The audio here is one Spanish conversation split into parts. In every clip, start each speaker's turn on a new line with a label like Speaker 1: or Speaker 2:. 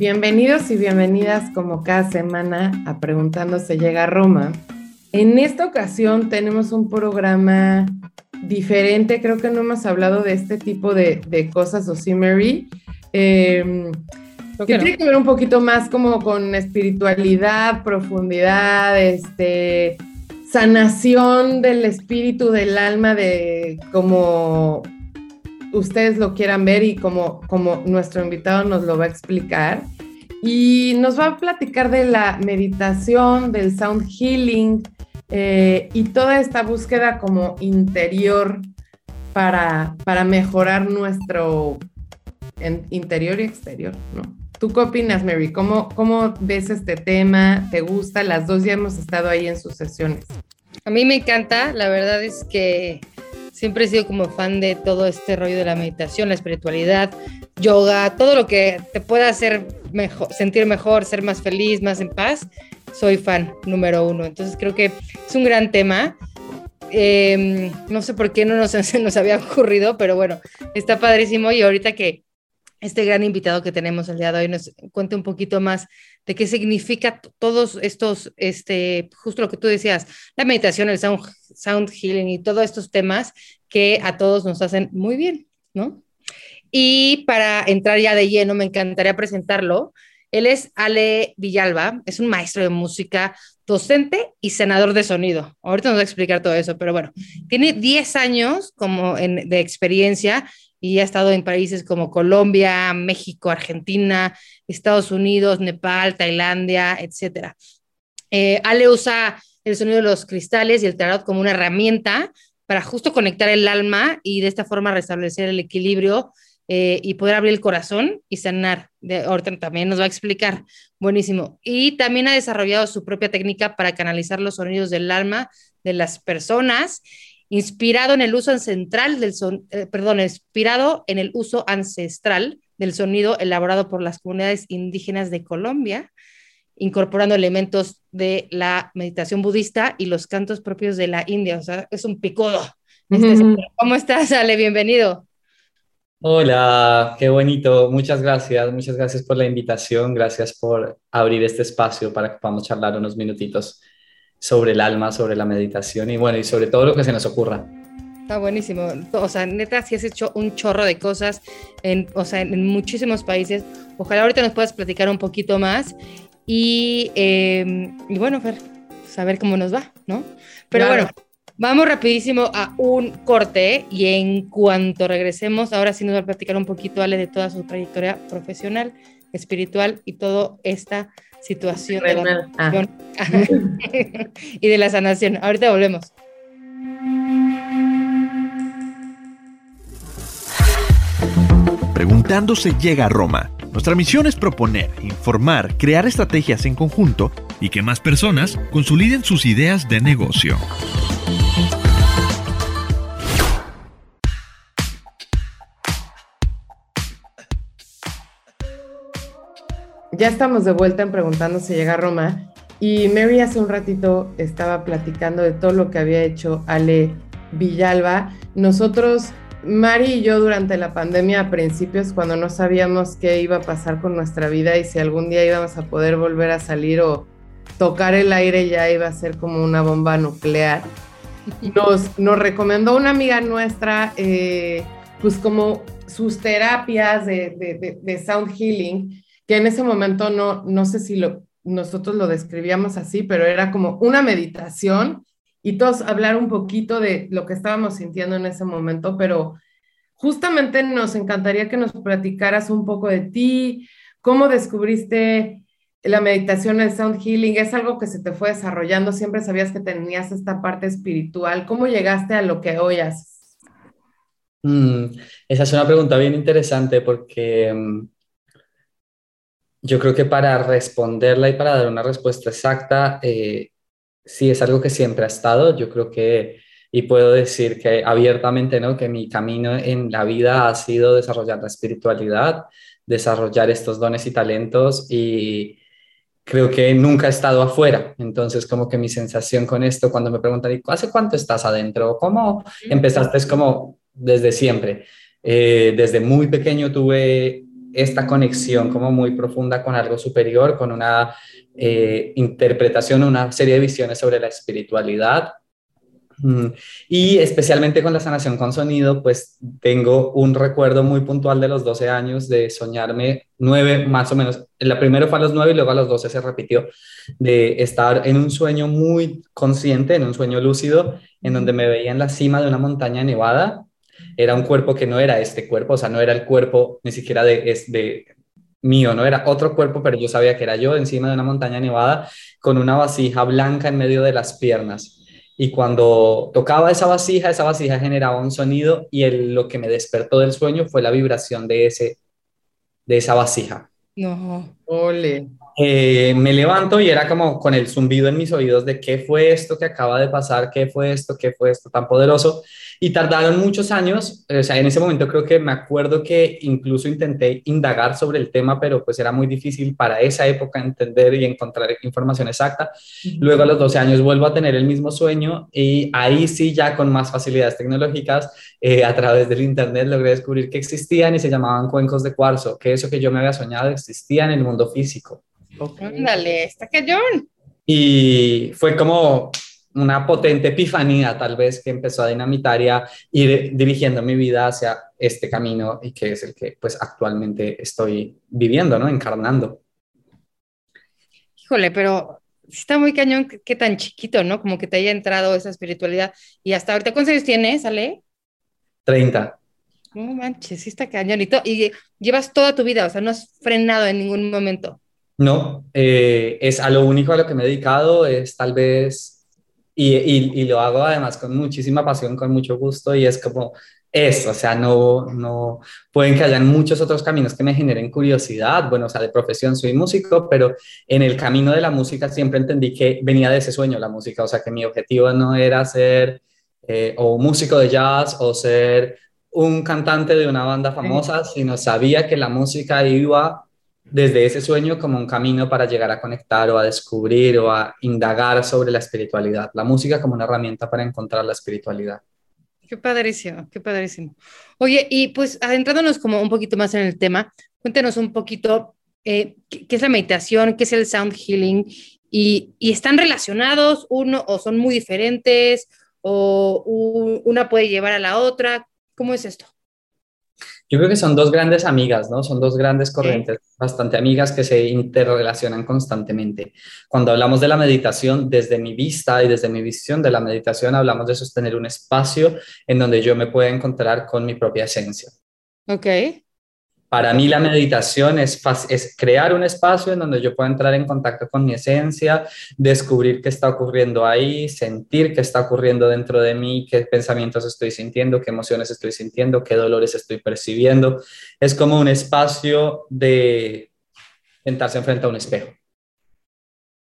Speaker 1: Bienvenidos y bienvenidas como cada semana a Preguntando se llega a Roma. En esta ocasión tenemos un programa diferente, creo que no hemos hablado de este tipo de, cosas o sí, Mary. Em, que tiene que ver un poquito más como con espiritualidad, profundidad, este, sanación del espíritu, del alma, de como ustedes lo quieran ver y como, como nuestro invitado nos lo va a explicar. Y nos va a platicar de la meditación, del sound healing eh, y toda esta búsqueda como interior para, para mejorar nuestro interior y exterior, ¿no? ¿Tú qué opinas, Mary? ¿Cómo, ¿Cómo ves este tema? ¿Te gusta? Las dos ya hemos estado ahí en sus sesiones.
Speaker 2: A mí me encanta, la verdad es que Siempre he sido como fan de todo este rollo de la meditación, la espiritualidad, yoga, todo lo que te pueda hacer mejor, sentir mejor, ser más feliz, más en paz. Soy fan número uno. Entonces creo que es un gran tema. Em, no sé por qué no nos, nos había ocurrido, pero bueno, está padrísimo. Y ahorita que este gran invitado que tenemos el día de hoy nos cuente un poquito más de qué significa todos estos, este, justo lo que tú decías, la meditación, el sound, sound healing y todos estos temas que a todos nos hacen muy bien, ¿no? Y para entrar ya de lleno, me encantaría presentarlo. Él es Ale Villalba, es un maestro de música, docente y senador de sonido. Ahorita nos va a explicar todo eso, pero bueno, tiene 10 años como de experiencia y ha estado en países como Colombia, México, Argentina, Estados Unidos, Nepal, Tailandia, etc. Eh, Ale usa el sonido de los cristales y el tarot como una herramienta para justo conectar el alma y de esta forma restablecer el equilibrio eh, y poder abrir el corazón y sanar. De, ahorita también nos va a explicar. Buenísimo. Y también ha desarrollado su propia técnica para canalizar los sonidos del alma de las personas inspirado en el uso ancestral del son, eh, perdón, inspirado en el uso ancestral del sonido elaborado por las comunidades indígenas de Colombia, incorporando elementos de la meditación budista y los cantos propios de la India. O sea, es un picudo. Este ¿Cómo estás, Ale? Bienvenido.
Speaker 3: Hola, qué bonito. Muchas gracias. Muchas gracias por la invitación. Gracias por abrir este espacio para que podamos charlar unos minutitos sobre el alma, sobre la meditación y bueno, y sobre todo lo que se nos ocurra.
Speaker 2: Está buenísimo. O sea, neta, si has hecho un chorro de cosas en, o sea, en muchísimos países. Ojalá ahorita nos puedas platicar un poquito más. Y, em, y bueno, Fer, saber cómo nos va, ¿no? Pero bueno, vamos rapidísimo a un corte y en cuanto regresemos, ahora sí nos va a platicar un poquito, Ale, de toda su trayectoria profesional, espiritual y todo esta situación de la ah. y de la sanación. Ahorita volvemos.
Speaker 4: Preguntando se llega a Roma. Nuestra misión es proponer, informar, crear estrategias en conjunto y que más personas consoliden sus ideas de negocio.
Speaker 1: Ya estamos de vuelta en Preguntando si llega a Roma y Mary hace un ratito estaba platicando de todo lo que había hecho Ale Villalba. Nosotros, Mari y yo durante la pandemia a principios, cuando no sabíamos qué iba a pasar con nuestra vida y si algún día íbamos a poder volver a salir o tocar el aire ya iba a ser como una bomba nuclear, nos, nos recomendó una amiga nuestra, eh, pues como sus terapias de, de, de sound healing que en ese momento no, no sé si lo, nosotros lo describíamos así, pero era como una meditación y todos hablar un poquito de lo que estábamos sintiendo en ese momento, pero justamente nos encantaría que nos platicaras un poco de ti, cómo descubriste la meditación, el sound healing, es algo que se te fue desarrollando, siempre sabías que tenías esta parte espiritual, ¿cómo llegaste a lo que hoy haces?
Speaker 3: Mm, esa es una pregunta bien interesante porque mm, yo creo que para responderla y para dar una respuesta exacta, eh, sí es algo que siempre ha estado. Yo creo que, y puedo decir que abiertamente, ¿no? Que mi camino en la vida ha sido desarrollar la espiritualidad, desarrollar estos dones y talentos y creo que nunca he estado afuera. Entonces, como que mi sensación con esto, cuando me preguntan, ¿y hace cuánto estás adentro? ¿Cómo empezaste? Es como desde siempre. Eh, desde muy pequeño tuve esta conexión como muy profunda con algo superior, con una eh, interpretación, una serie de visiones sobre la espiritualidad. Mm, y especialmente con la sanación con sonido, pues tengo un recuerdo muy puntual de los 12 años de soñarme nueve más o menos. La primero fue a los nueve y luego a los 12 se repitió, de estar en un sueño muy consciente, en un sueño lúcido, en donde me veía en la cima de una montaña nevada era un cuerpo que no era este cuerpo, o sea, no era el cuerpo ni siquiera de, es de mío, no era otro cuerpo, pero yo sabía que era yo encima de una montaña nevada con una vasija blanca en medio de las piernas. Y cuando tocaba esa vasija, esa vasija generaba un sonido y el, lo que me despertó del sueño fue la vibración de, ese, de esa vasija.
Speaker 1: No, ole.
Speaker 3: Eh, me levanto y era como con el zumbido en mis oídos de qué fue esto que acaba de pasar, qué fue esto, qué fue esto tan poderoso. Y tardaron muchos años, o sea, en ese momento creo que me acuerdo que incluso intenté indagar sobre el tema, pero pues era muy difícil para esa época entender y encontrar información exacta. Luego a los 12 años vuelvo a tener el mismo sueño y ahí sí ya con más facilidades tecnológicas, eh, a través del Internet logré descubrir que existían y se llamaban cuencos de cuarzo, que eso que yo me había soñado existía en el mundo físico.
Speaker 2: Ándale, está cayón.
Speaker 3: Y fue como una potente epifanía tal vez que empezó a dinamitar y a ir dirigiendo mi vida hacia este camino y que es el que pues actualmente estoy viviendo, ¿no? Encarnando.
Speaker 2: Híjole, pero está muy cañón qué tan chiquito, ¿no? Como que te haya entrado esa espiritualidad. Y hasta ahorita, ¿cuántos años tienes, Ale?
Speaker 3: 30.
Speaker 2: No manches, sí está cañón. Y, y llevas toda tu vida, o sea, no has frenado en ningún momento.
Speaker 3: No, eh, es a lo único a lo que me he dedicado, es tal vez, y, y, lo hago además con muchísima pasión, con mucho gusto, y es como eso, o sea, no, no, pueden que hayan muchos otros caminos que me generen curiosidad, bueno, o sea, de profesión soy músico, pero en el camino de la música siempre entendí que venía de ese sueño la música, o sea, que mi objetivo no era ser eh, o músico de jazz o ser un cantante de una banda famosa, sino sabía que la música iba desde ese sueño como un camino para llegar a conectar o a descubrir o a indagar sobre la espiritualidad, la música como una herramienta para encontrar la espiritualidad.
Speaker 2: Qué padrísimo, qué padrísimo. Oye, y pues adentrándonos como un poquito más en el tema, cuéntenos un poquito eh, qué, es la meditación, qué es el sound healing y, y, están relacionados uno o son muy diferentes o una puede llevar a la otra. ¿Cómo es esto?
Speaker 3: Yo creo que son dos grandes amigas, ¿no? Son dos grandes corrientes bastante amigas que se interrelacionan constantemente. Cuando hablamos de la meditación, desde mi vista y desde mi visión de la meditación, hablamos de sostener un espacio en donde yo me pueda encontrar con mi propia esencia.
Speaker 2: Ok.
Speaker 3: Para mí la meditación es, es crear un espacio en donde yo pueda entrar en contacto con mi esencia, descubrir qué está ocurriendo ahí, sentir qué está ocurriendo dentro de mí, qué pensamientos estoy sintiendo, qué emociones estoy sintiendo, qué dolores estoy percibiendo. Es como un espacio de sentarse enfrente a un espejo.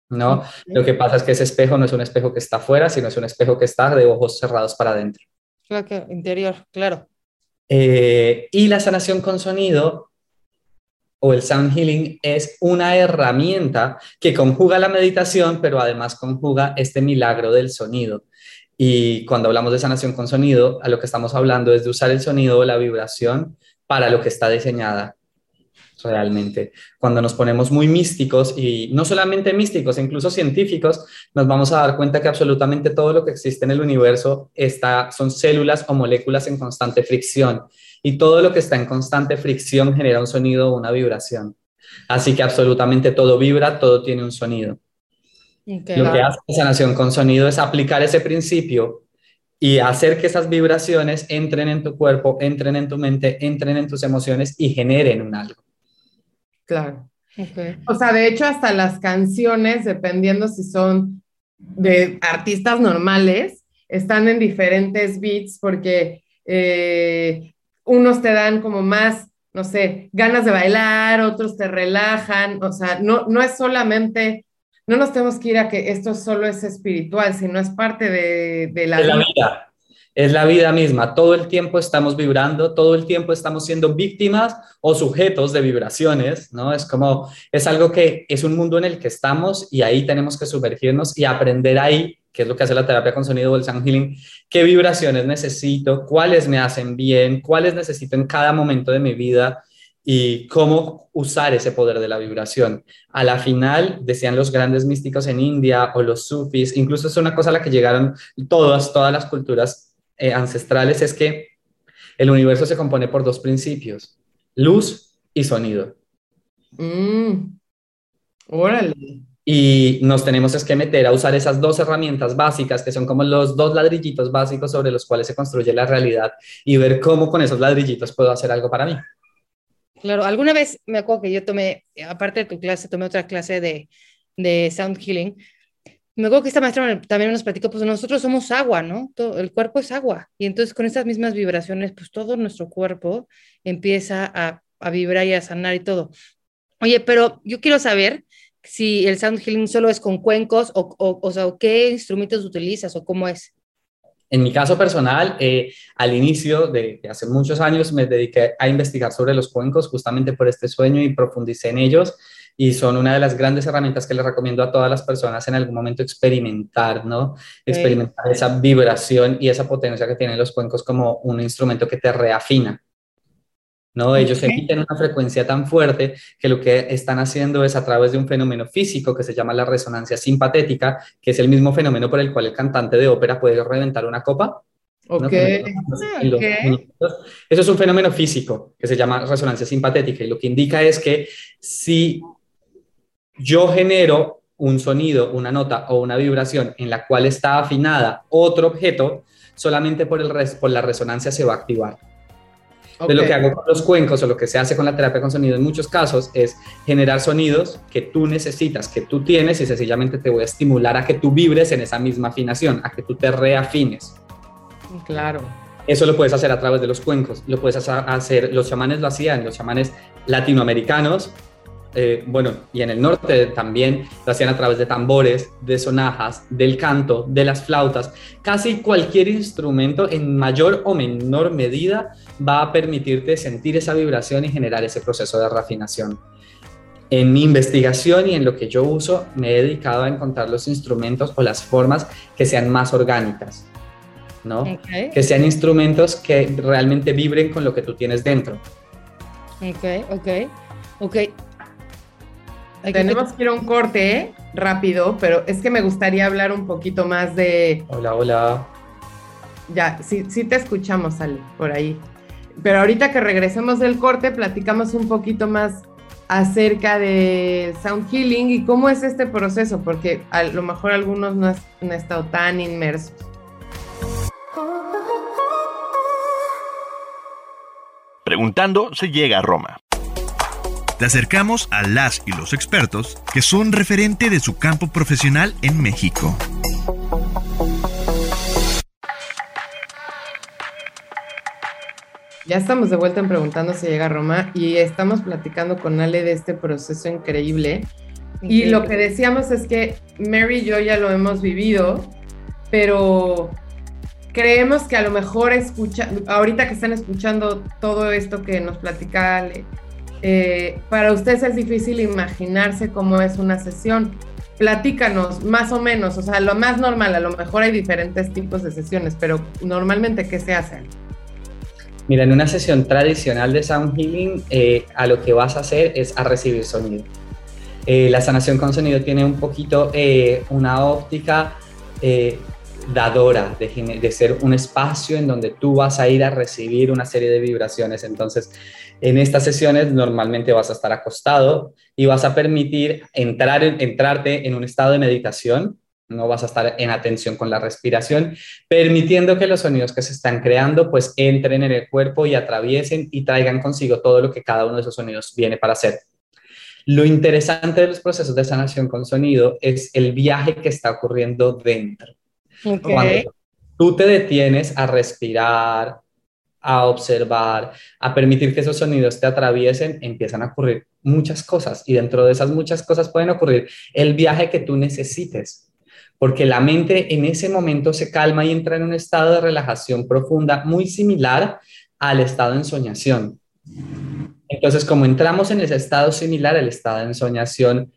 Speaker 3: ¿No? Lo que pasa es que ese espejo no es un espejo que está afuera, sino es un espejo que está de ojos cerrados para adentro.
Speaker 2: Claro, interior, claro.
Speaker 3: Eh, y la sanación con sonido o el sound healing es una herramienta que conjuga la meditación, pero además conjuga este milagro del sonido. Y cuando hablamos de sanación con sonido, a lo que estamos hablando es de usar el sonido o la vibración para lo que está diseñada realmente. Cuando nos ponemos muy místicos y no solamente místicos, incluso científicos, nos vamos a dar cuenta que absolutamente todo lo que existe en el universo está, son células o moléculas en constante fricción y todo lo que está en constante fricción genera un sonido o una vibración. Así que absolutamente todo vibra, todo tiene un sonido. Lo que hace la sanación con sonido es aplicar ese principio y hacer que esas vibraciones entren en tu cuerpo, entren en tu mente, entren en tus emociones y generen un algo.
Speaker 1: Claro. O sea, de hecho, hasta las canciones, dependiendo si son de artistas normales, están en diferentes beats porque eh, unos te dan como más, no sé, ganas de bailar, otros te relajan, o sea, no, no es solamente, no nos tenemos que ir a que esto solo es espiritual, sino es parte de, la,
Speaker 3: vida. Es la vida misma. Todo el tiempo estamos vibrando, todo el tiempo estamos siendo víctimas o sujetos de vibraciones, ¿no? Es como, es algo que es un mundo en el que estamos y ahí tenemos que sumergirnos y aprender ahí que es lo que hace la terapia con sonido o el sound healing, qué vibraciones necesito, cuáles me hacen bien, cuáles necesito en cada momento de mi vida y cómo usar ese poder de la vibración. A la final, decían los grandes místicos en India o los sufis, incluso es una cosa a la que llegaron todas, todas las culturas eh, ancestrales, es que el universo se compone por dos principios, luz y sonido.
Speaker 1: Mm. Órale
Speaker 3: y nos tenemos que meter a usar esas dos herramientas básicas que son como los dos ladrillitos básicos sobre los cuales se construye la realidad y ver cómo con esos ladrillitos puedo hacer algo para mí.
Speaker 2: Claro, alguna vez me acuerdo que yo tomé, aparte de tu clase, tomé otra clase de, de sound healing. Me acuerdo que esta maestra también nos platicó, pues nosotros somos agua, ¿no? Todo, el cuerpo es agua. Y entonces con estas mismas vibraciones, pues todo nuestro cuerpo empieza a, a vibrar y a sanar y todo. Oye, pero yo quiero saber, si el sound healing solo es con cuencos o, o, sea, qué instrumentos utilizas o cómo es.
Speaker 3: En mi caso personal, eh, al inicio de, hace muchos años me dediqué a investigar sobre los cuencos justamente por este sueño y profundicé en ellos y son una de las grandes herramientas que les recomiendo a todas las personas en algún momento experimentar, ¿no? Experimentar esa vibración y esa potencia que tienen los cuencos como un instrumento que te reafina. ¿no? Ellos emiten una frecuencia tan fuerte que lo que están haciendo es a través de un fenómeno físico que se llama la resonancia simpatética, que es el mismo fenómeno por el cual el cantante de ópera puede reventar una copa.
Speaker 1: Okay.
Speaker 3: Eso es un fenómeno físico que se llama resonancia simpatética y lo que indica es que si yo genero un sonido, una nota o una vibración en la cual está afinada otro objeto, solamente por, el por la resonancia se va a activar. De lo que hago con los cuencos o lo que se hace con la terapia con sonido en muchos casos es generar sonidos que tú necesitas, que tú tienes y sencillamente te voy a estimular a que tú vibres en esa misma afinación, a que tú te reafines.
Speaker 1: Claro.
Speaker 3: Eso lo puedes hacer a través de los cuencos, lo puedes hacer, los chamanes lo hacían, los chamanes latinoamericanos eh, bueno, y en el norte también lo hacían a través de tambores, de sonajas, del canto, de las flautas. Casi cualquier instrumento en mayor o menor medida va a permitirte sentir esa vibración y generar ese proceso de refinación. En mi investigación y en lo que yo uso, me he dedicado a encontrar los instrumentos o las formas que sean más orgánicas, ¿no? Que sean instrumentos que realmente vibren con lo que tú tienes dentro.
Speaker 2: Ok, ok. Ok,
Speaker 1: tenemos que ir a un corte ¿eh? rápido, pero es que me gustaría hablar un poquito más de...
Speaker 3: Hola, hola.
Speaker 1: Ya, sí, sí te escuchamos, Ale, por ahí. Pero ahorita que regresemos del corte, platicamos un poquito más acerca de sound healing y cómo es este proceso, porque a lo mejor algunos no, han estado tan inmersos.
Speaker 4: Preguntando se llega a Roma. Te acercamos a las y los expertos que son referente de su campo profesional en México.
Speaker 1: Ya estamos de vuelta en Preguntando si llega a Roma y estamos platicando con Ale de este proceso increíble. Y lo que decíamos es que Mary y yo ya lo hemos vivido, pero creemos que a lo mejor escucha, ahorita que están escuchando todo esto que nos platica Ale, eh, para ustedes es difícil imaginarse cómo es una sesión. Platícanos, más o menos, o sea, lo más normal, a lo mejor hay diferentes tipos de sesiones, pero normalmente, ¿qué se hace?
Speaker 3: Mira, en una sesión tradicional de Sound Healing, eh, a lo que vas a hacer es a recibir sonido. Eh, la sanación con sonido tiene un poquito una óptica dadora, de, de, ser un espacio en donde tú vas a ir a recibir una serie de vibraciones. Entonces, en estas sesiones normalmente vas a estar acostado y vas a permitir entrar, entrarte en un estado de meditación. No vas a estar en atención con la respiración, permitiendo que los sonidos que se están creando pues entren en el cuerpo y atraviesen y traigan consigo todo lo que cada uno de esos sonidos viene para hacer. Lo interesante de los procesos de sanación con sonido es el viaje que está ocurriendo dentro. Cuando tú te detienes a respirar, a observar, a permitir que esos sonidos te atraviesen, empiezan a ocurrir muchas cosas y dentro de esas muchas cosas pueden ocurrir el viaje que tú necesites, porque la mente en ese momento se calma y entra en un estado de relajación profunda muy similar al estado de ensoñación. Entonces, como entramos en ese estado similar al estado de ensoñación,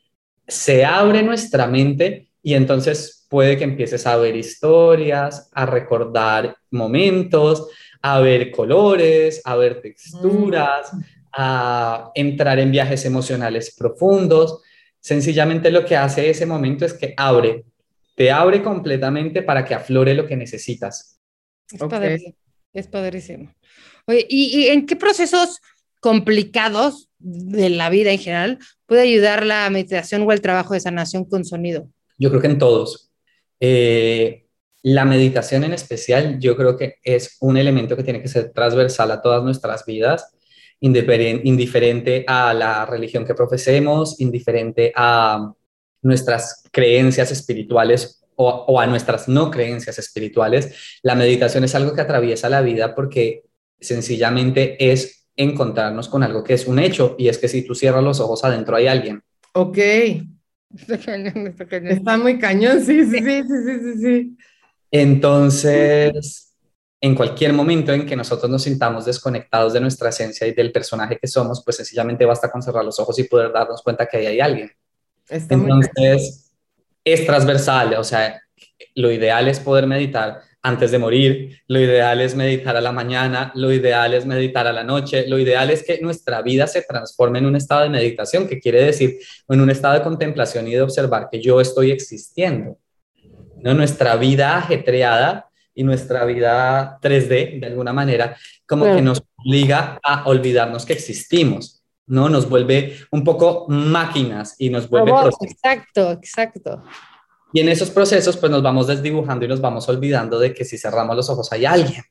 Speaker 3: se abre nuestra mente y entonces puede que empieces a ver historias, a recordar momentos, a ver colores, a ver texturas, mm. a entrar en viajes emocionales profundos. Sencillamente lo que hace ese momento es que abre, te abre completamente para que aflore lo que necesitas.
Speaker 2: Es padrísimo. Es padrísimo. Oye, ¿y, ¿y en qué procesos complicados de la vida en general puede ayudar la meditación o el trabajo de sanación con sonido?
Speaker 3: Yo creo que en todos. Eh, la meditación en especial, yo creo que es un elemento que tiene que ser transversal a todas nuestras vidas, indiferente a la religión que profesemos, indiferente a nuestras creencias espirituales o, o, a nuestras no creencias espirituales. La meditación es algo que atraviesa la vida porque sencillamente es encontrarnos con algo que es un hecho y es que si tú cierras los ojos adentro hay alguien.
Speaker 1: Ok. Está, muy cañón, sí, sí, sí, sí, sí, sí.
Speaker 3: Entonces, en cualquier momento en que nosotros nos sintamos desconectados de nuestra esencia y del personaje que somos, pues sencillamente basta con cerrar los ojos y poder darnos cuenta que ahí hay alguien. Entonces, es transversal, o sea, lo ideal es poder meditar antes de morir, lo ideal es meditar a la mañana, lo ideal es meditar a la noche, lo ideal es que nuestra vida se transforme en un estado de meditación, que quiere decir en un estado de contemplación y de observar que yo estoy existiendo. ¿No? Nuestra vida ajetreada y nuestra vida 3D, de alguna manera, como que nos obliga a olvidarnos que existimos. ¿no? Nos vuelve un poco máquinas y nos vuelve...
Speaker 2: exacto, exacto.
Speaker 3: Y en esos procesos, pues nos vamos desdibujando y nos vamos olvidando de que si cerramos los ojos hay alguien.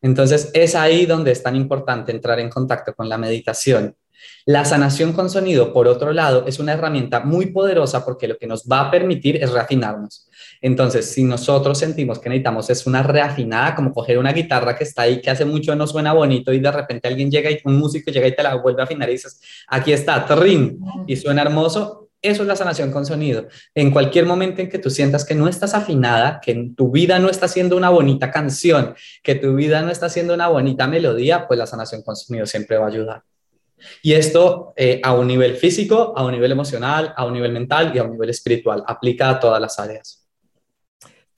Speaker 3: Entonces, es ahí donde es tan importante entrar en contacto con la meditación. La sanación con sonido, por otro lado, es una herramienta muy poderosa porque lo que nos va a permitir es reafinarnos. Entonces, si nosotros sentimos que necesitamos es una reafinada, como coger una guitarra que está ahí, que hace mucho no suena bonito y de repente alguien llega y un músico llega y te la vuelve a afinar y dices, aquí está, trin, y suena hermoso, eso es la sanación con sonido. En cualquier momento en que tú sientas que no estás afinada, que tu vida no está siendo una bonita canción, que tu vida no está siendo una bonita melodía, pues la sanación con sonido siempre va a ayudar. Y esto eh, a un nivel físico, a un nivel emocional, a un nivel mental y a un nivel espiritual. Aplica a todas las áreas.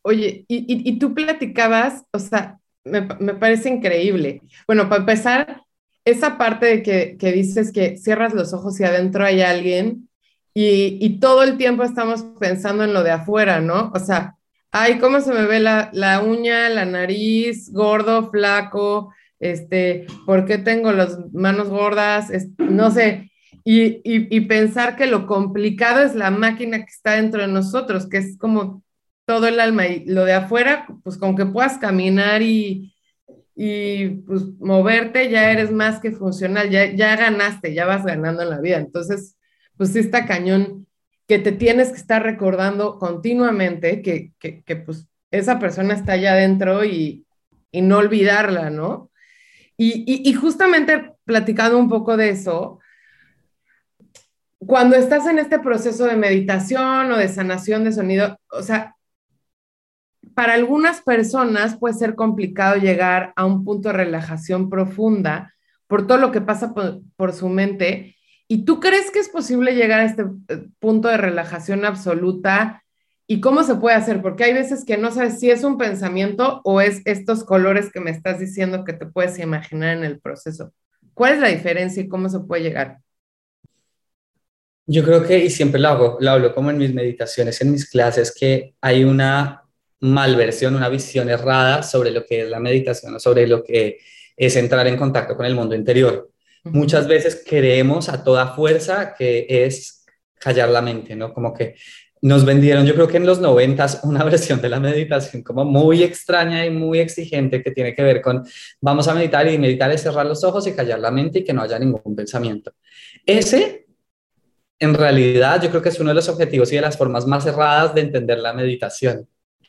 Speaker 1: Oye, y, tú platicabas, o sea, me, parece increíble. Bueno, para empezar, esa parte de que, que dices que cierras los ojos y adentro hay alguien, y, todo el tiempo estamos pensando en lo de afuera, ¿no? O sea, ay, ¿cómo se me ve la, la uña, la nariz, gordo, flaco? Este, ¿por qué tengo las manos gordas? no sé. Y, y, pensar que lo complicado es la máquina que está dentro de nosotros, que es como todo el alma. Y lo de afuera, pues con que puedas caminar y, y pues moverte, ya eres más que funcional, ya, ya ganaste, ya vas ganando en la vida. Entonces, pues sí está cañón que te tienes que estar recordando continuamente que, que, pues esa persona está allá adentro y, y no olvidarla, ¿no? Y, justamente platicando un poco de eso, cuando estás en este proceso de meditación o de sanación de sonido, o sea, para algunas personas puede ser complicado llegar a un punto de relajación profunda por todo lo que pasa por, por su mente ¿Y tú crees que es posible llegar a este eh, punto de relajación absoluta? ¿Y cómo se puede hacer? Porque hay veces que no sabes si es un pensamiento o es estos colores que me estás diciendo que te puedes imaginar en el proceso. ¿Cuál es la diferencia y cómo se puede llegar?
Speaker 3: Yo creo que, y siempre lo hago, lo hablo como en mis meditaciones, en mis clases, que hay una malversión, una visión errada sobre lo que es la meditación o sobre lo que es entrar en contacto con el mundo interior. Muchas veces creemos a toda fuerza que es callar la mente, ¿no? Como que nos vendieron, yo creo que en los noventas, una versión de la meditación como muy extraña y muy exigente que tiene que ver con vamos a meditar y meditar es cerrar los ojos y callar la mente y que no haya ningún pensamiento. Ese, en realidad, yo creo que es uno de los objetivos y de las formas más erradas de entender la meditación.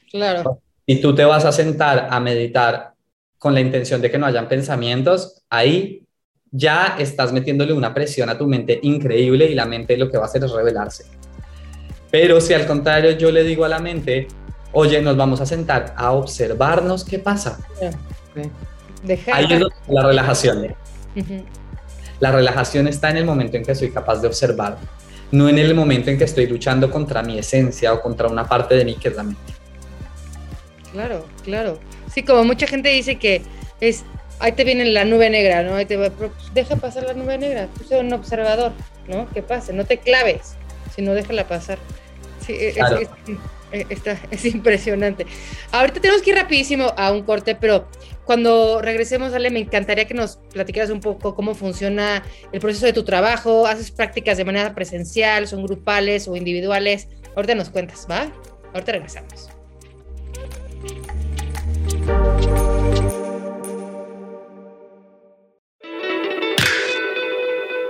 Speaker 2: Claro.
Speaker 3: Y tú te vas a sentar a meditar con la intención de que no hayan pensamientos, ahí ya estás metiéndole una presión a tu mente increíble y la mente lo que va a hacer es revelarse. Pero si al contrario yo le digo a la mente, oye, nos vamos a sentar a observarnos qué pasa. Ahí es la relajación. La relajación está en el momento en que soy capaz de observar, no en el momento en que estoy luchando contra mi esencia o contra una parte de mí que es la mente.
Speaker 2: Claro, claro. Sí, como mucha gente dice que es, ahí te viene la nube negra, ¿no? Ahí te va, pues, deja pasar la nube negra, tú sé un observador, ¿no? Que pase, no te claves, sino déjala pasar. Sí, es, es, es, impresionante. Ahorita tenemos que ir rapidísimo a un corte, pero cuando regresemos, Ale, me encantaría que nos platicaras un poco cómo funciona el proceso de tu trabajo. ¿Haces prácticas de manera presencial, son grupales o individuales? Ahorita nos cuentas, ¿va? Ahorita regresamos.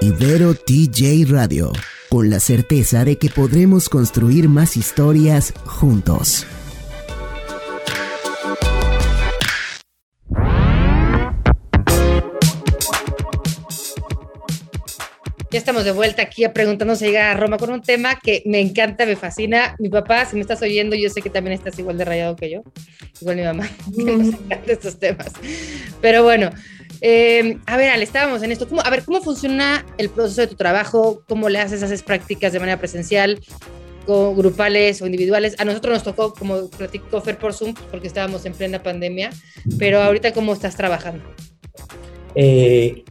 Speaker 5: Ibero TJ Radio, con la certeza de que podremos construir más historias juntos.
Speaker 2: Ya estamos de vuelta aquí a preguntarnos si llega a Roma con un tema que me encanta, me fascina. Mi papá, si me estás oyendo, yo sé que también estás igual de rayado que yo, igual mi mamá, que nos encantan estos temas. Pero bueno, eh, a ver, Ale, estábamos en esto. ¿Cómo, a ver, ¿cómo funciona el proceso de tu trabajo? ¿Cómo le haces? ¿Haces prácticas de manera presencial? grupales o individuales. A nosotros nos tocó, como platicó Fer por Zoom, porque estábamos en plena pandemia, pero ahorita, ¿cómo estás trabajando?
Speaker 3: Eh,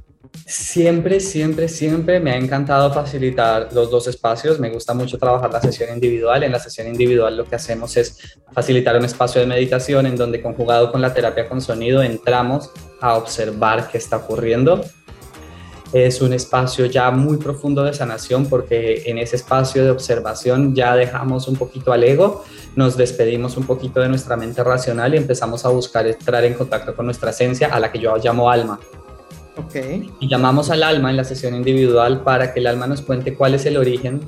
Speaker 3: Siempre, siempre, siempre me ha encantado facilitar los dos espacios. Me gusta mucho trabajar la sesión individual. En la sesión individual lo que hacemos es facilitar un espacio de meditación en donde conjugado con la terapia con sonido entramos a observar qué está ocurriendo. Es un espacio ya muy profundo de sanación porque en ese espacio de observación ya dejamos un poquito al ego, nos despedimos un poquito de nuestra mente racional y empezamos a buscar entrar en contacto con nuestra esencia a la que yo llamo alma.
Speaker 1: Okay.
Speaker 3: Y llamamos al alma en la sesión individual para que el alma nos cuente cuál es el origen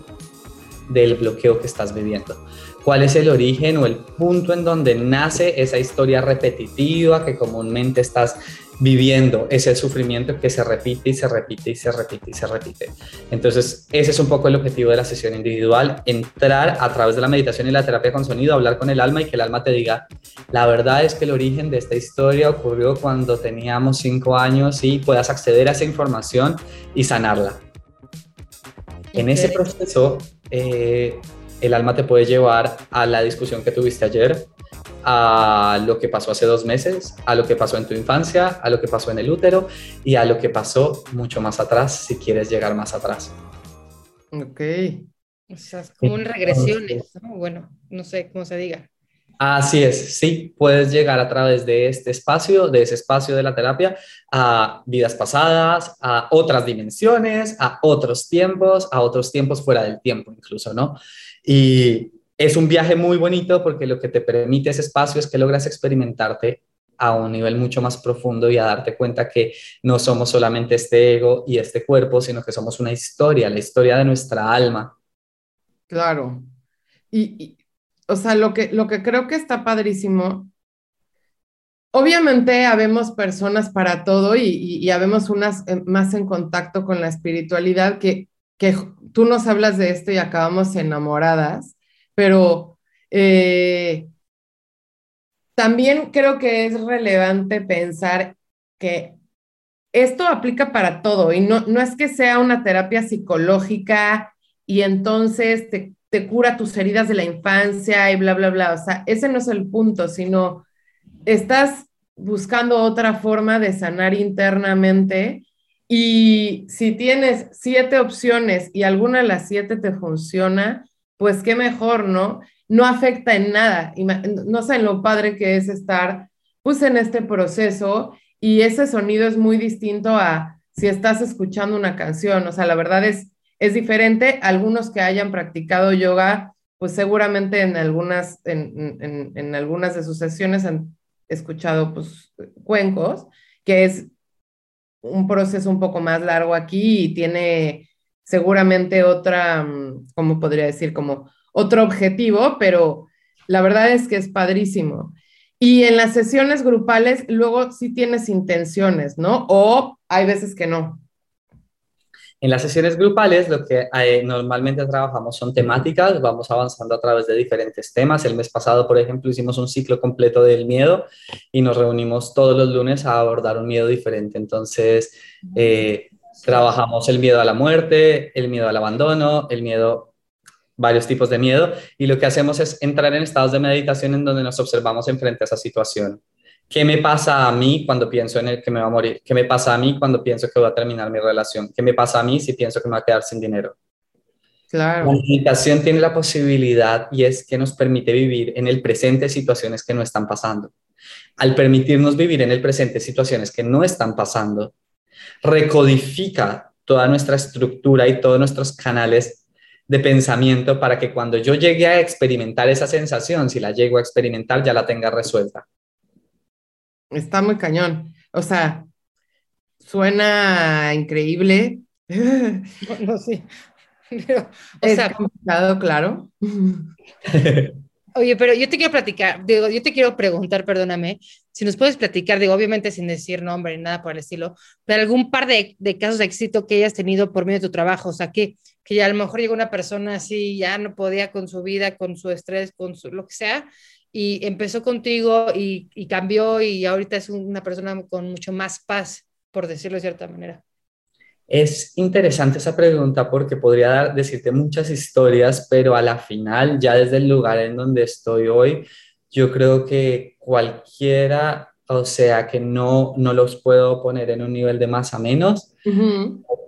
Speaker 3: del bloqueo que estás viviendo. ¿Cuál es el origen o el punto en donde nace esa historia repetitiva que comúnmente estás viviendo ese sufrimiento que se repite y se repite y se repite y se repite. Entonces, ese es un poco el objetivo de la sesión individual, entrar a través de la meditación y la terapia con sonido, hablar con el alma y que el alma te diga, la verdad es que el origen de esta historia ocurrió cuando teníamos cinco años y puedas acceder a esa información y sanarla. En ese proceso, eh, el alma te puede llevar a la discusión que tuviste ayer, a lo que pasó hace dos meses, a lo que pasó en tu infancia, a lo que pasó en el útero y a lo que pasó mucho más atrás si quieres llegar más atrás.
Speaker 1: Ok.
Speaker 2: O sea, es como un regresiones, ¿no? Bueno, no sé cómo se diga.
Speaker 3: Así es, sí, puedes llegar a través de este espacio, de ese espacio de la terapia, a vidas pasadas, a otras dimensiones, a otros tiempos, a otros tiempos fuera del tiempo incluso, ¿no? Y es un viaje muy bonito porque lo que te permite ese espacio es que logras experimentarte a un nivel mucho más profundo y a darte cuenta que no somos solamente este ego y este cuerpo, sino que somos una historia, la historia de nuestra alma.
Speaker 1: Claro. Y, o sea, lo que, lo que creo que está padrísimo, obviamente habemos personas para todo y, y, habemos unas eh, más en contacto con la espiritualidad que, que tú nos hablas de esto y acabamos enamoradas pero eh, también creo que es relevante pensar que esto aplica para todo y no, no es que sea una terapia psicológica y entonces te, te cura tus heridas de la infancia y bla, bla, bla. O sea, ese no es el punto, sino estás buscando otra forma de sanar internamente y si tienes siete opciones y alguna de las siete te funciona, pues qué mejor, ¿no? no afecta en nada. No saben lo padre que es estar pues en este proceso y ese sonido es muy distinto a si estás escuchando una canción. O sea, la verdad es, es diferente. Algunos que hayan practicado yoga, pues seguramente en algunas, en, en algunas de sus sesiones han escuchado pues cuencos, que es un proceso un poco más largo aquí y tiene seguramente otra, mm, ¿cómo podría decir? Como otro objetivo, pero la verdad es que es padrísimo. Y en las sesiones grupales, luego sí tienes intenciones, ¿no? O hay veces que no.
Speaker 3: En las sesiones grupales lo que eh, normalmente trabajamos son temáticas, vamos avanzando a través de diferentes temas. El mes pasado, por ejemplo, hicimos un ciclo completo del miedo y nos reunimos todos los lunes a abordar un miedo diferente. Entonces, eh, trabajamos el miedo a la muerte, el miedo al abandono, el miedo varios tipos de miedo y lo que hacemos es entrar en estados de meditación en donde nos observamos enfrente a esa situación. ¿Qué me pasa a mí cuando pienso en el que me va a morir? ¿Qué me pasa a mí cuando pienso que voy a terminar mi relación? ¿Qué me pasa a mí si pienso que me va a quedar sin dinero?
Speaker 1: Claro.
Speaker 3: La meditación tiene la posibilidad y es que nos permite vivir en el presente situaciones que no están pasando. Al permitirnos vivir en el presente situaciones que no están pasando, recodifica toda nuestra estructura y todos nuestros canales de pensamiento para que cuando yo llegue a experimentar esa sensación, si la llego a experimentar, ya la tenga resuelta.
Speaker 1: Está muy cañón. O sea, suena increíble.
Speaker 2: No, sé.
Speaker 1: es complicado, claro.
Speaker 2: Oye, pero yo te quiero platicar, digo, yo te quiero preguntar, perdóname, si nos puedes platicar, digo, obviamente sin decir nombre ni nada por el estilo, pero algún par de, de, casos de éxito que hayas tenido por medio de tu trabajo, o sea, que, que ya a lo mejor llegó una persona así, ya no podía con su vida, con su estrés, con su, lo que sea, y empezó contigo y, cambió y ahorita es una persona con mucho más paz, por decirlo de cierta manera?
Speaker 3: Es interesante esa pregunta porque podría dar, decirte muchas historias, pero a la final, ya desde el lugar en donde estoy hoy, yo creo que cualquiera, o sea, que no, no los puedo poner en un nivel de más a menos,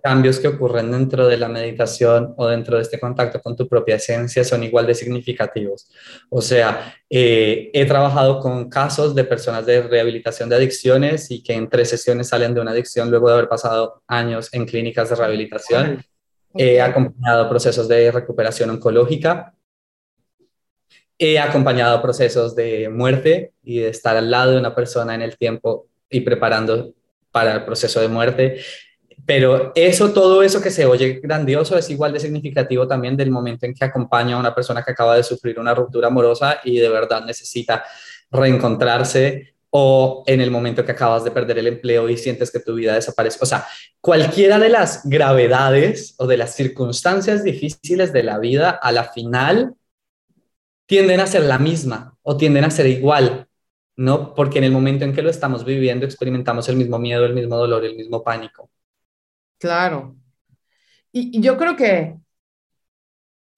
Speaker 3: cambios que ocurren dentro de la meditación o dentro de este contacto con tu propia esencia son igual de significativos. O sea, eh, he trabajado con casos de personas de rehabilitación de adicciones y que en tres sesiones salen de una adicción luego de haber pasado años en clínicas de rehabilitación. He acompañado procesos de recuperación oncológica. He acompañado procesos de muerte y de estar al lado de una persona en el tiempo y preparando para el proceso de muerte. Pero eso, todo eso que se oye grandioso es igual de significativo también del momento en que acompaña a una persona que acaba de sufrir una ruptura amorosa y de verdad necesita reencontrarse o en el momento que acabas de perder el empleo y sientes que tu vida desaparece. O sea, cualquiera de las gravedades o de las circunstancias difíciles de la vida, a la final tienden a ser la misma o tienden a ser igual, ¿no? Porque en el momento en que lo estamos viviendo experimentamos el mismo miedo, el mismo dolor, el mismo pánico.
Speaker 1: Claro. Y, yo creo que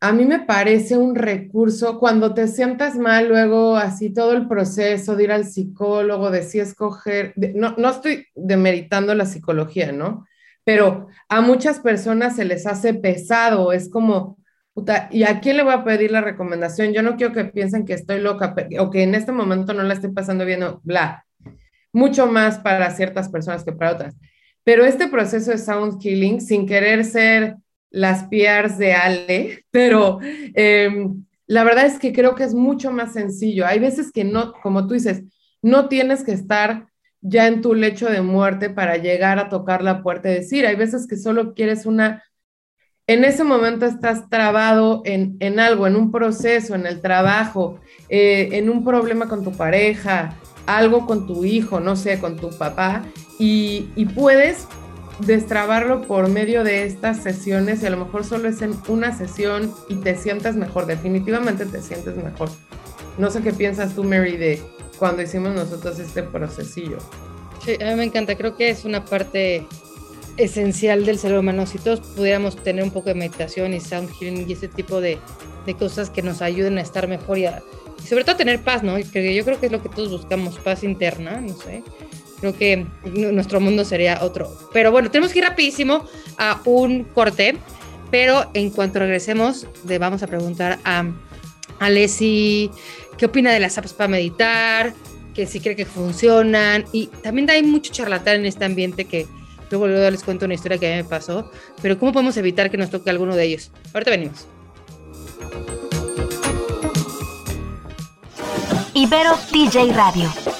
Speaker 1: a mí me parece un recurso cuando te sientas mal, luego así todo el proceso de ir al psicólogo, de si escoger, no, no estoy demeritando la psicología, ¿no? Pero a muchas personas se les hace pesado, es como, puta, ¿y a quién le voy a pedir la recomendación? Yo no quiero que piensen que estoy loca o que en este momento no la estoy pasando bien, bla. Mucho más para ciertas personas que para otras. Pero este proceso de sound healing, sin querer ser las PRs de Ale, pero em, la verdad es que creo que es mucho más sencillo. Hay veces que no, como tú dices, no tienes que estar ya en tu lecho de muerte para llegar a tocar la puerta y decir, hay veces que solo quieres una, en ese momento estás trabado en, algo, en un proceso, en el trabajo, eh, en un problema con tu pareja, algo con tu hijo, no sé, con tu papá, y, puedes destrabarlo por medio de estas sesiones y a lo mejor solo es en una sesión y te sientas mejor, definitivamente te sientes mejor. No sé qué piensas tú, Mary, de cuando hicimos nosotros este procesillo.
Speaker 2: Sí, a mí me encanta, creo que es una parte esencial del ser humano. Si todos pudiéramos tener un poco de meditación y sound healing y ese tipo de, de cosas que nos ayuden a estar mejor y, y sobre todo a tener paz, ¿no? Yo creo que es lo que todos buscamos, paz interna, no sé creo que nuestro mundo sería otro. Pero bueno, tenemos que ir rapidísimo a un corte, pero en cuanto regresemos, le vamos a preguntar a Alessi, ¿qué opina de las apps para meditar? Que si cree que funcionan. Y también hay mucho charlatán en este ambiente que luego, luego les cuento una historia que a mí me pasó. Pero ¿cómo podemos evitar que nos toque alguno de ellos? Ahorita venimos.
Speaker 6: Ibero TJ Radio.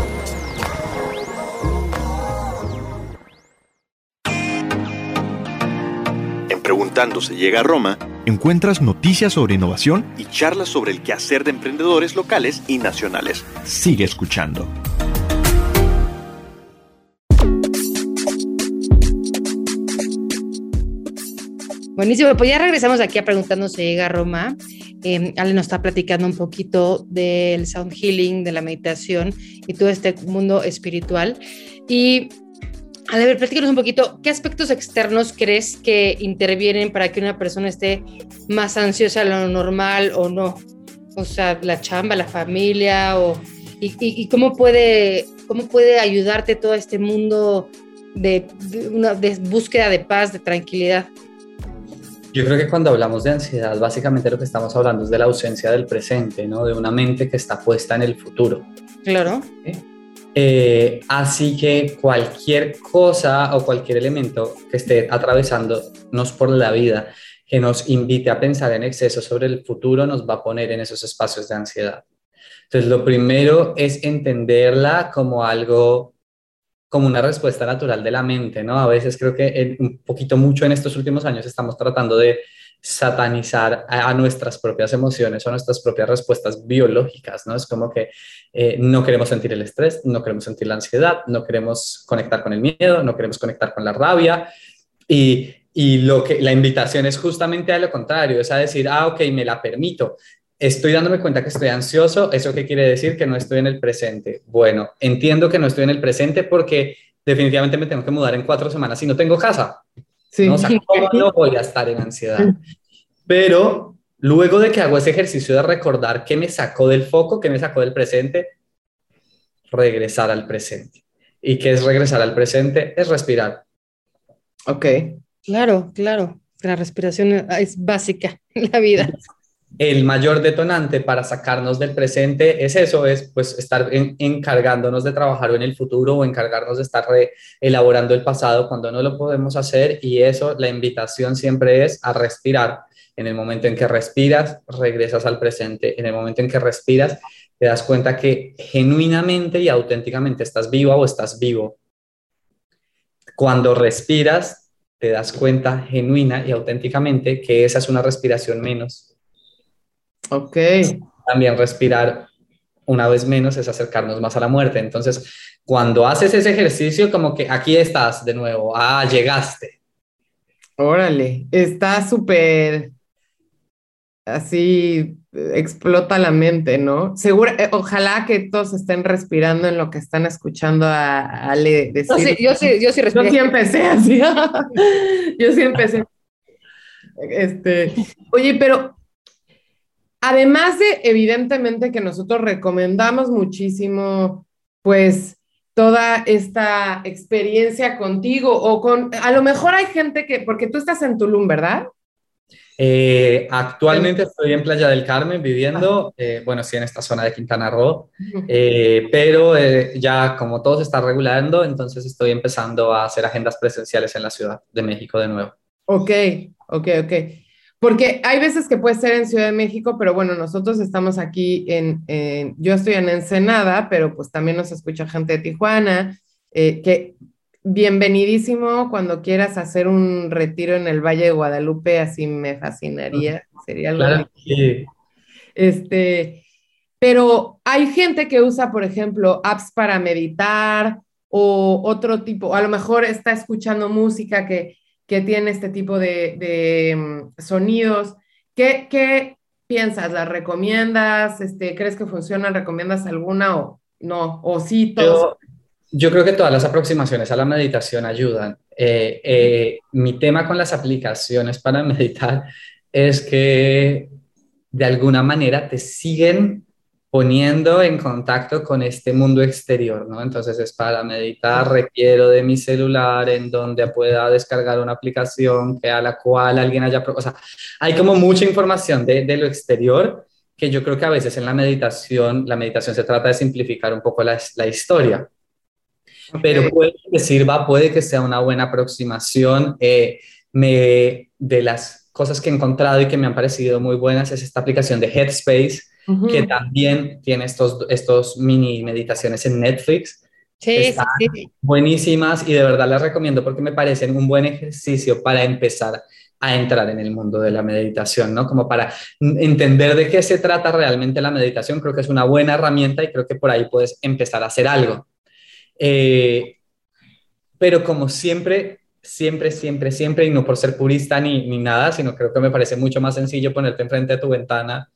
Speaker 4: Preguntando se llega a Roma, encuentras noticias sobre innovación y charlas sobre el quehacer de emprendedores locales y nacionales. Sigue escuchando.
Speaker 2: Buenísimo, pues ya regresamos aquí a Preguntando se llega a Roma. Eh, Ale nos está platicando un poquito del sound healing, de la meditación y todo este mundo espiritual. Y a ver, platícanos un poquito, ¿qué aspectos externos crees que intervienen para que una persona esté más ansiosa de lo normal o no? O sea, la chamba, la familia, o, y, cómo, puede, cómo puede ayudarte todo este mundo de, una, de búsqueda de paz, de tranquilidad.
Speaker 3: Yo creo que cuando hablamos de ansiedad, básicamente lo que estamos hablando es de la ausencia del presente, ¿no? De una mente que está puesta en el futuro.
Speaker 2: Claro.
Speaker 3: Eh, así que cualquier cosa o cualquier elemento que esté atravesándonos por la vida, que nos invite a pensar en exceso sobre el futuro, nos va a poner en esos espacios de ansiedad. Entonces, lo primero es entenderla como algo, como una respuesta natural de la mente, ¿no? A veces creo que un poquito mucho en estos últimos años estamos tratando de satanizar a, nuestras propias emociones o nuestras propias respuestas biológicas, ¿no? Es como que eh, no queremos sentir el estrés, no queremos sentir la ansiedad, no queremos conectar con el miedo, no queremos conectar con la rabia y, y lo que la invitación es justamente a lo contrario, es a decir, ah, ok, me la permito, estoy dándome cuenta que estoy ansioso, ¿eso qué quiere decir? Que no estoy en el presente. Bueno, entiendo que no estoy en el presente porque definitivamente me tengo que mudar en cuatro semanas y no tengo casa. Sí. ¿no? O sea, ¿cómo no voy a estar en ansiedad? Pero luego de que hago ese ejercicio de recordar qué me sacó del foco, qué me sacó del presente, regresar al presente. ¿Y qué es regresar al presente? Es respirar.
Speaker 2: Ok. Claro, claro. La respiración es básica en la vida
Speaker 3: el mayor detonante para sacarnos del presente es eso, es pues estar encargándonos de trabajar en el futuro o encargarnos de estar elaborando el pasado cuando no lo podemos hacer y eso, la invitación siempre es a respirar. En el momento en que respiras, regresas al presente. En el momento en que respiras, te das cuenta que genuinamente y auténticamente estás viva o estás vivo. Cuando respiras, te das cuenta genuina y auténticamente que esa es una respiración menos
Speaker 1: Ok.
Speaker 3: También respirar una vez menos es acercarnos más a la muerte. Entonces, cuando haces ese ejercicio, como que aquí estás de nuevo, ah, llegaste.
Speaker 1: Órale, está súper así, explota la mente, ¿no? Seguro, eh, ojalá que todos estén respirando en lo que están escuchando a Ale
Speaker 2: decir. yo sí, yo sí
Speaker 1: respiro. Yo sí empecé así. yo sí empecé. Este, oye, pero Además de, evidentemente, que nosotros recomendamos muchísimo, pues, toda esta experiencia contigo o con, a lo mejor hay gente que, porque tú estás en Tulum, ¿verdad?
Speaker 3: Eh, actualmente estoy en Playa del Carmen viviendo, eh, bueno, sí, en esta zona de Quintana Roo, eh, pero ya como todo se está regulando, entonces estoy empezando a hacer agendas presenciales en la Ciudad de México de nuevo.
Speaker 1: Ok, ok, ok. Porque hay veces que puede ser en Ciudad de México, pero bueno, nosotros estamos aquí en, yo estoy en Ensenada, pero pues también nos escucha gente de Tijuana, eh, que bienvenidísimo cuando quieras hacer un retiro en el Valle de Guadalupe, así me fascinaría, sería algo. Claro, Este, pero hay gente que usa, por ejemplo, apps para meditar o otro tipo, a lo mejor está escuchando música que que tiene este tipo de, mm, sonidos. ¿Qué, piensas? ¿Las recomiendas? Este, ¿Crees que funcionan? ¿Recomiendas alguna o no, o sí.
Speaker 3: Yo, creo que todas las aproximaciones a la meditación ayudan. Eh, eh, mi tema con las aplicaciones para meditar es que de alguna manera te siguen poniendo en contacto con este mundo exterior, ¿no? Entonces es para meditar, requiero de mi celular en donde pueda descargar una aplicación que a la cual alguien haya... O sea, hay como mucha información de, de lo exterior que yo creo que a veces en la meditación, la meditación se trata de simplificar un poco la, la historia. Pero puede que sirva, puede que sea una buena aproximación. Eh, me, de las cosas que he encontrado y que me han parecido muy buenas es esta aplicación de Headspace, que también tiene estos, estos mini meditaciones en Netflix.
Speaker 2: Sí, sí,
Speaker 3: Buenísimas y de verdad las recomiendo porque me parecen un buen ejercicio para empezar a entrar en el mundo de la meditación, ¿no? Como para entender de qué se trata realmente la meditación, creo que es una buena herramienta y creo que por ahí puedes empezar a hacer algo. Eh, pero como siempre, siempre, siempre, siempre, y no por ser purista ni, ni nada, sino creo que me parece mucho más sencillo ponerte enfrente de tu ventana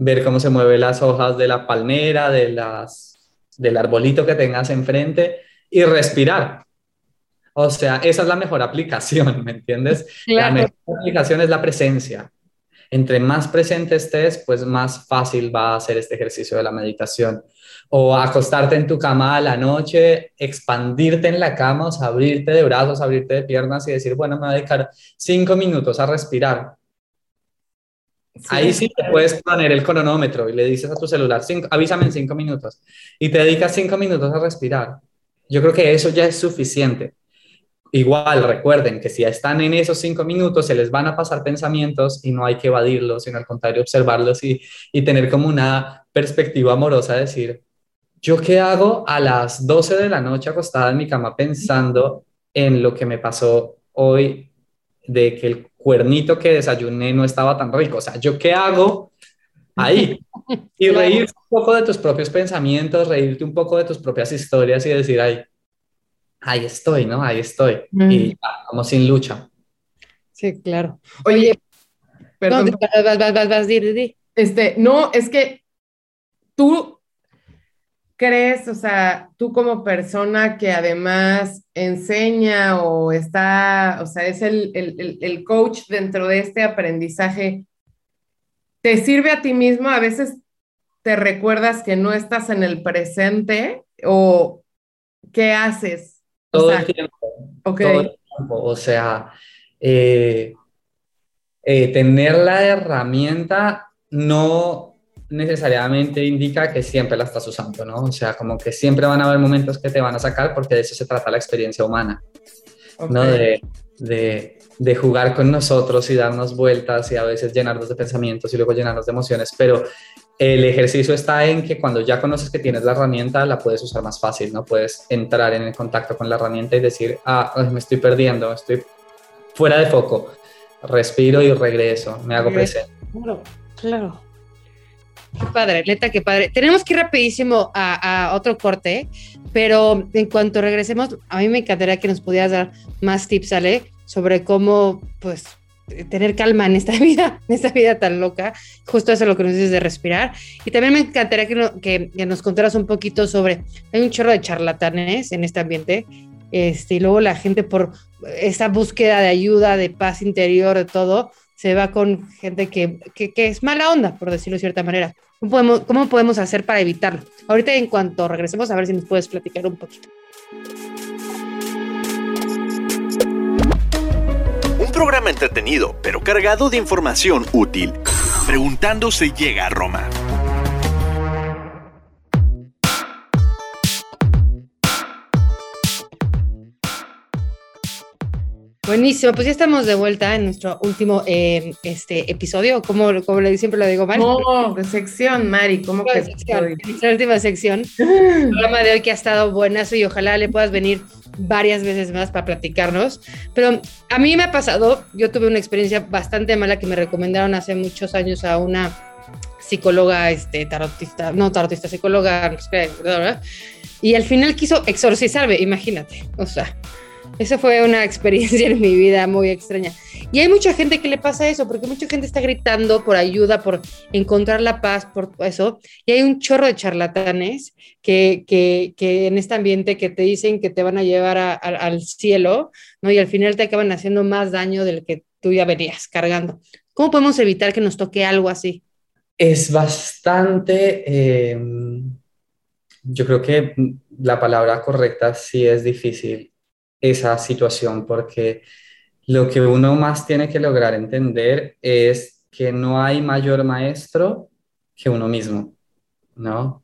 Speaker 3: ver cómo se mueven las hojas de la palmera, de las, del arbolito que tengas enfrente y respirar. O sea, esa es la mejor aplicación, ¿me entiendes? La mejor aplicación es la presencia. Entre más presente estés, pues más fácil va a ser este ejercicio de la meditación. O acostarte en tu cama a la noche, expandirte en la cama, o sea, abrirte de brazos, abrirte de piernas y decir, bueno, me voy a dedicar cinco minutos a respirar Ahí sí te puedes poner el cronómetro y le dices a tu celular, avísame en cinco minutos y te dedicas cinco minutos a respirar. Yo creo que eso ya es suficiente. Igual, recuerden que si están en esos cinco minutos, se les van a pasar pensamientos y no hay que evadirlos, sino al contrario, observarlos y, y tener como una perspectiva amorosa, decir, ¿yo qué hago a las 12 de la noche acostada en mi cama pensando en lo que me pasó hoy de que el cuernito que desayuné no estaba tan rico. O sea, ¿yo qué hago ahí? Y reírte un poco de tus propios pensamientos, reírte un poco de tus propias historias y decir, ay, ahí estoy, ¿no? Ahí estoy. Y como sin lucha.
Speaker 2: Sí, claro.
Speaker 1: Oye, perdón.
Speaker 2: No, vas, vas, vas, vas, di, di.
Speaker 1: Este, no, es que tú crees, o sea, tú como persona que además enseña o está, o sea, es el, el, coach dentro de este aprendizaje, ¿te sirve a ti mismo? A veces te recuerdas que no estás en el presente o qué haces?
Speaker 3: Todo el tiempo.
Speaker 1: Okay. Todo el
Speaker 3: tiempo. O sea, eh, eh, tener la herramienta no necesariamente indica que siempre la estás usando, ¿no? O sea, como que siempre van a haber momentos que te van a sacar porque de eso se trata la experiencia humana, ¿no? De, de, de, jugar con nosotros y darnos vueltas y a veces llenarnos de pensamientos y luego llenarnos de emociones, pero el ejercicio está en que cuando ya conoces que tienes la herramienta, la puedes usar más fácil, ¿no? Puedes entrar en el contacto con la herramienta y decir, ah, me estoy perdiendo, estoy fuera de foco, respiro y regreso, me hago presente.
Speaker 2: Claro, claro. Qué padre, neta, qué padre. Tenemos que ir rapidísimo a, otro corte, pero en cuanto regresemos, a mí me encantaría que nos pudieras dar más tips, Ale, sobre cómo, pues, tener calma en esta vida, en esta vida tan loca. Justo eso es lo que nos dices de respirar. Y también me encantaría que, nos contaras un poquito sobre, hay un chorro de charlatanes en este ambiente, este, y luego la gente por esa búsqueda de ayuda, de paz interior, de todo, se va con gente que, que, es mala onda, por decirlo de cierta manera. ¿Cómo podemos, ¿Cómo podemos hacer para evitarlo? Ahorita en cuanto regresemos, a ver si nos puedes platicar un poquito.
Speaker 4: Un programa entretenido, pero cargado de información útil. Preguntando se llega a Roma.
Speaker 2: Buenísimo, pues ya estamos de vuelta en nuestro último eh, este, episodio, como, como le, siempre lo digo, Mari.
Speaker 1: No, sección, Mari, ¿cómo que
Speaker 2: sección? La última sección. El programa de hoy que ha estado buenazo y ojalá le puedas venir varias veces más para platicarnos. Pero a mí me ha pasado, yo tuve una experiencia bastante mala que me recomendaron hace muchos años a una psicóloga, este, tarotista, no tarotista, psicóloga, y al final quiso exorcizarme, imagínate, o sea esa fue una experiencia en mi vida muy extraña. Y hay mucha gente que le pasa eso, porque mucha gente está gritando por ayuda, por encontrar la paz, por eso. Y hay un chorro de charlatanes que, que, en este ambiente que te dicen que te van a llevar al cielo, ¿no? Y al final te acaban haciendo más daño del que tú ya venías cargando. ¿Cómo podemos evitar que nos toque algo así?
Speaker 3: Es bastante, em, yo creo que la palabra correcta sí es difícil esa situación porque lo que uno más tiene que lograr entender es que no hay mayor maestro que uno mismo, ¿no?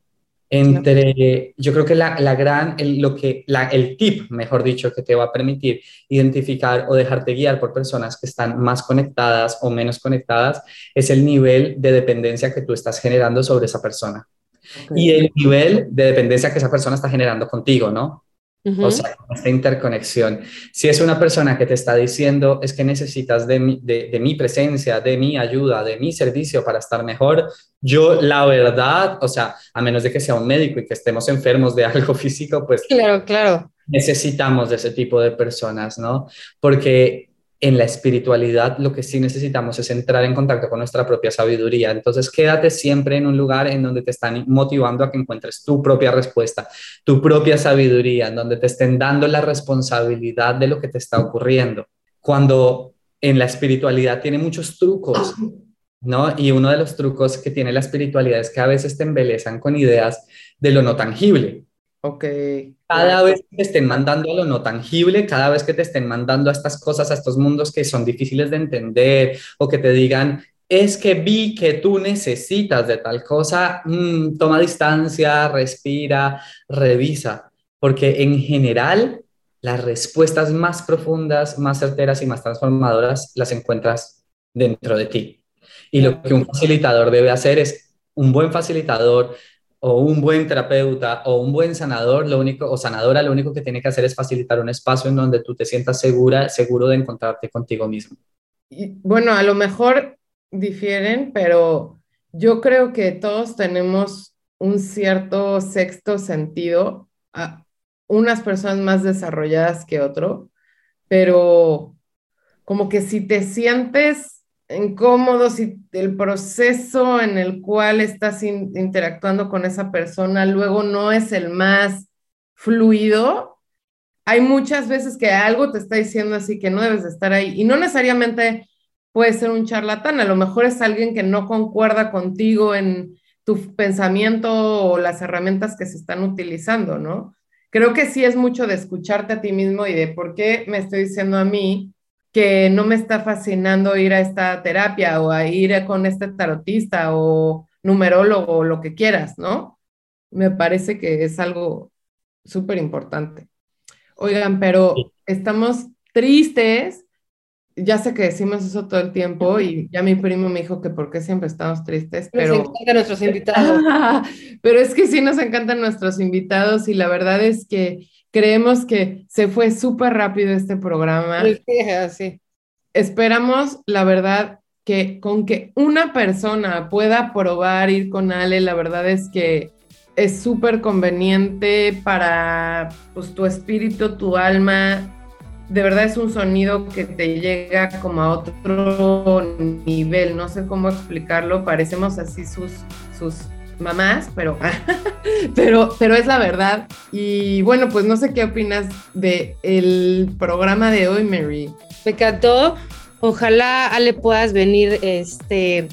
Speaker 3: Entre, yo creo que la, la gran, el, lo que, la, el tip, mejor dicho, que te va a permitir identificar o dejarte guiar por personas que están más conectadas o menos conectadas es el nivel de dependencia que tú estás generando sobre esa persona. Y el nivel de dependencia que esa persona está generando contigo, ¿no? O sea, esta interconexión. Si es una persona que te está diciendo es que necesitas de mi, de, mi, presencia, de mi ayuda, de mi servicio para estar mejor, yo la verdad, o sea, a menos de que sea un médico y que estemos enfermos de algo físico, pues...
Speaker 2: Claro, claro.
Speaker 3: Necesitamos de ese tipo de personas, ¿no? Porque en la espiritualidad lo que sí necesitamos es entrar en contacto con nuestra propia sabiduría. Entonces, quédate siempre en un lugar en donde te están motivando a que encuentres tu propia respuesta, tu propia sabiduría, en donde te estén dando la responsabilidad de lo que te está ocurriendo. Cuando en la espiritualidad tiene muchos trucos, ¿no? Y uno de los trucos que tiene la espiritualidad es que a veces te embelezan con ideas de lo no tangible.
Speaker 1: Ok.
Speaker 3: Cada vez que te estén mandando a lo no tangible, cada vez que te estén mandando a estas cosas, a estos mundos que son difíciles de entender o que te digan, es que vi que tú necesitas de tal cosa, mm, toma distancia, respira, revisa, porque en general las respuestas más profundas, más certeras y más transformadoras las encuentras dentro de ti. Y lo que un facilitador debe hacer es, un buen facilitador o un buen terapeuta o un buen sanador, lo único, o sanadora, lo único que tiene que hacer es facilitar un espacio en donde tú te sientas segura, seguro de encontrarte contigo mismo.
Speaker 1: Bueno, a lo mejor difieren, pero yo creo que todos tenemos un cierto sexto sentido, a unas personas más desarrolladas que otro, pero como que si te sientes incómodo, si el proceso en el cual estás interactuando con esa persona luego no es el más fluido, hay muchas veces que algo te está diciendo así que no debes de estar ahí y no necesariamente puede ser un charlatán, a lo mejor es alguien que no concuerda contigo en tu pensamiento o las herramientas que se están utilizando, ¿no? Creo que sí es mucho de escucharte a ti mismo y de por qué me estoy diciendo a mí que no me está fascinando ir a esta terapia o a ir con este tarotista o numerólogo o lo que quieras, ¿no? Me parece que es algo súper importante. Oigan, pero estamos tristes. Ya sé que decimos eso todo el tiempo y ya mi primo me dijo que por qué siempre estamos tristes, pero...
Speaker 2: Nos encantan nuestros invitados.
Speaker 1: pero es que sí nos encantan nuestros invitados y la verdad es que Creemos que se fue súper rápido este programa.
Speaker 2: Sí,
Speaker 1: Esperamos, la verdad, que con que una persona pueda probar ir con Ale, la verdad es que es súper conveniente para pues, tu espíritu, tu alma. De verdad es un sonido que te llega como a otro nivel. No sé cómo explicarlo. Parecemos así sus, sus mamás, pero, pero, pero es la verdad. Y bueno, pues no sé qué opinas de el programa de hoy, Mary.
Speaker 2: Me encantó. Ojalá, Ale, puedas venir este,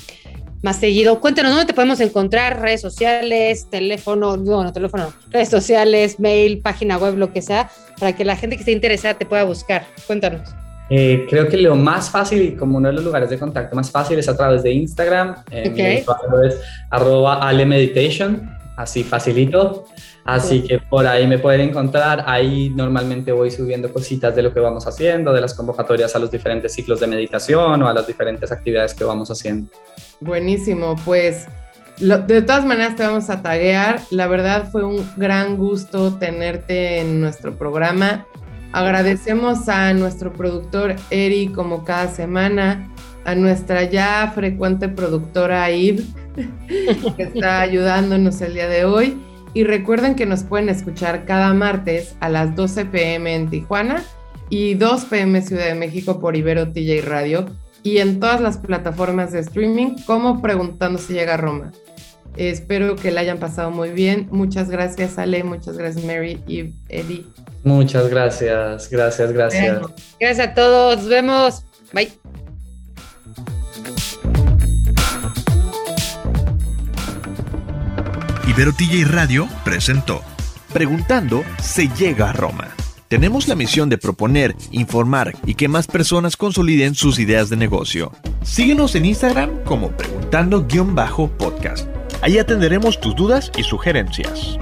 Speaker 2: más seguido. Cuéntanos, ¿dónde te podemos encontrar? Redes sociales, teléfono, no, no, teléfono, redes sociales, mail, página web, lo que sea, para que la gente que esté interesada te pueda buscar. Cuéntanos.
Speaker 3: Eh, creo que lo más fácil y como uno de los lugares de contacto más fácil es a través de Instagram. Eh, mi es arroba alemeditation, así facilito. Así que por ahí me pueden encontrar. Ahí normalmente voy subiendo cositas de lo que vamos haciendo, de las convocatorias a los diferentes ciclos de meditación o a las diferentes actividades que vamos haciendo.
Speaker 1: Buenísimo, pues de todas maneras te vamos a taguear. La verdad fue un gran gusto tenerte en nuestro programa. Agradecemos a nuestro productor Eri como cada semana, a nuestra ya frecuente productora Ib, que está ayudándonos el día de hoy. Y recuerden que nos pueden escuchar cada martes a las 12 pm en Tijuana y 2 pm Ciudad de México por Ibero TJ Radio y en todas las plataformas de streaming como Preguntando si llega a Roma. Espero que la hayan pasado muy bien. Muchas gracias, Ale. Muchas gracias, Mary y Eddie.
Speaker 3: Muchas gracias, gracias, gracias.
Speaker 2: Gracias a todos. Nos vemos. Bye.
Speaker 4: Ibero TJ Radio presentó Preguntando se llega a Roma. Tenemos la misión de proponer, informar y que más personas consoliden sus ideas de negocio. Síguenos en Instagram como preguntando-podcast. Ahí atenderemos tus dudas y sugerencias.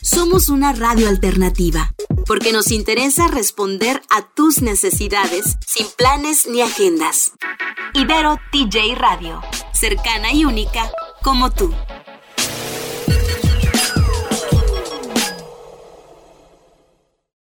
Speaker 6: Somos una radio alternativa, porque nos interesa responder a tus necesidades sin planes ni agendas. Ibero TJ Radio, cercana y única como tú.